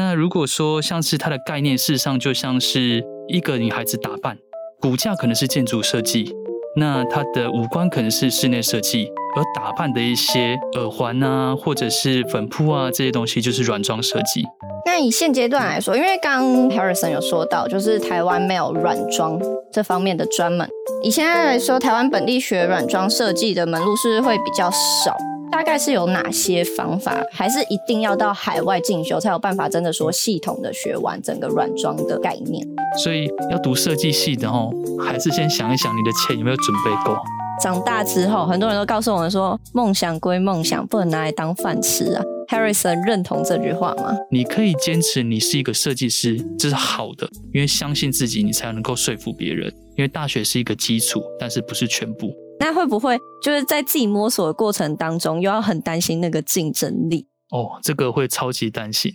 那如果说像是它的概念，事实上就像是一个女孩子打扮，骨架可能是建筑设计，那她的五官可能是室内设计，而打扮的一些耳环啊，或者是粉扑啊这些东西，就是软装设计。那以现阶段来说，因为刚 Harrison 有说到，就是台湾没有软装这方面的专门。以现在来说，台湾本地学软装设计的门路是会比较少。大概是有哪些方法？还是一定要到海外进修才有办法真的说系统的学完整个软装的概念？所以要读设计系的哦，还是先想一想你的钱有没有准备够。长大之后，很多人都告诉我们说，梦想归梦想，不能拿来当饭吃啊。Harrison 认同这句话吗？你可以坚持你是一个设计师，这是好的，因为相信自己，你才能够说服别人。因为大学是一个基础，但是不是全部。那会不会就是在自己摸索的过程当中，又要很担心那个竞争力？哦，这个会超级担心。